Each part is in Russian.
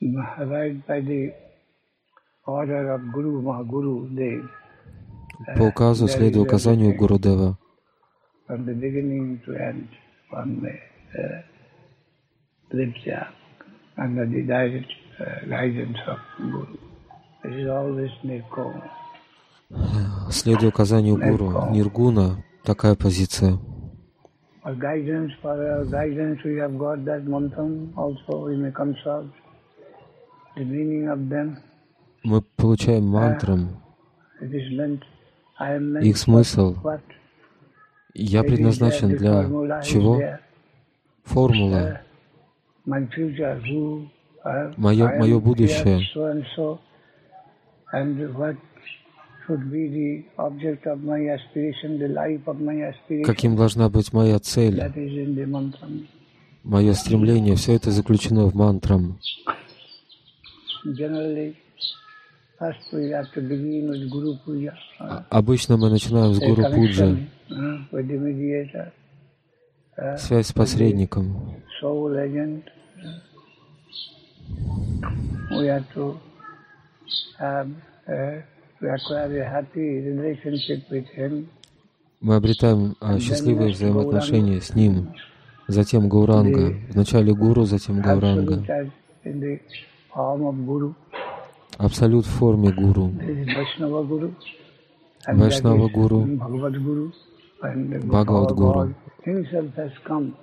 right by the order of Guru Mahaguru, they По указу, следуя указанию Гурудева, from the beginning to end, one may uh, live there under the direct uh, guidance of Guru. This is always Nirkoma. следуя указанию Гуру, Ниргуна, такая позиция. For guidance, for our guidance, we have got that mantram also. We may consult the meaning of them. Мы получаем мантрам их смысл. Я предназначен для чего? Формула. uh, Мое- мое будущее. Каким должна быть моя цель, мое стремление, все это заключено в мантрам. Generally, first we have to begin with Guru Puja. Uh, Обычно мы начинаем с Гуру Пуджи, uh, uh, связь с посредником. soul agent. We have to have uh, to acquire a happy relationship with him. Мы обретаем а, счастливые взаимоотношения с Ним. Затем Гауранга. Вначале Гуру, затем Гауранга. Guru. Абсолют в форме Гуру. And. And. God himself has come.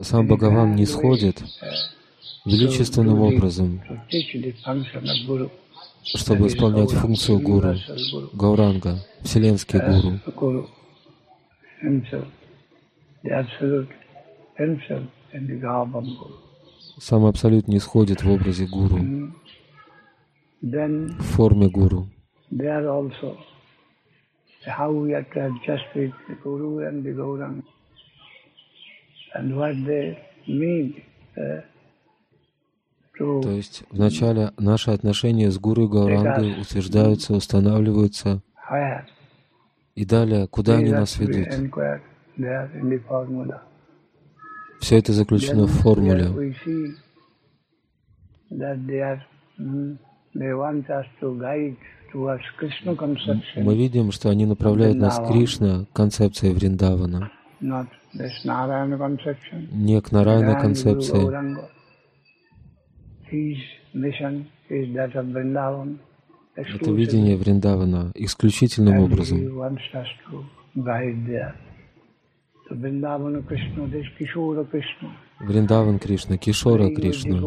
Сам Бхагаван не сходит величественным образом, чтобы исполнять функцию Гуру. Гауранга, Вселенский Гуру. Himself, the absolute himself in the of Guru. Сам Абсолют не сходит в образе Гуру, в форме Гуру. uh, То есть вначале наши отношения с Гуру и Гаурангой утверждаются, устанавливаются, и далее, куда они нас ведут. inquired there in the formula. Все это заключено в формуле. mm, Мы видим, что они направляют нас к Кришна, концепции Вриндавана, не к Нарайна концепции. Это видение Вриндавана исключительным образом. Вриндаван Кришна, Кишора Кришна,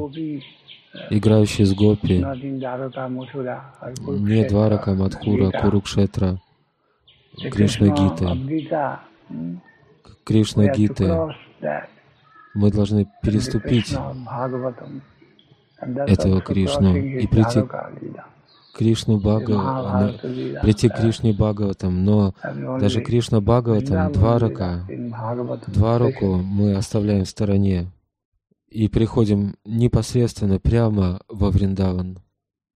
играющий с гопи, не Дварака, Мадхура. Курукшетра, Кришна hmm, We Кришна that. Мы должны переступить этого Кришну и прийти. Кришну Lila. прийти к Кришне Бхагаватам, но даже Кришна Бхагаватам, Lila in Bhagavatam. Двараку мы оставляем в стороне и приходим непосредственно прямо во Вриндаван.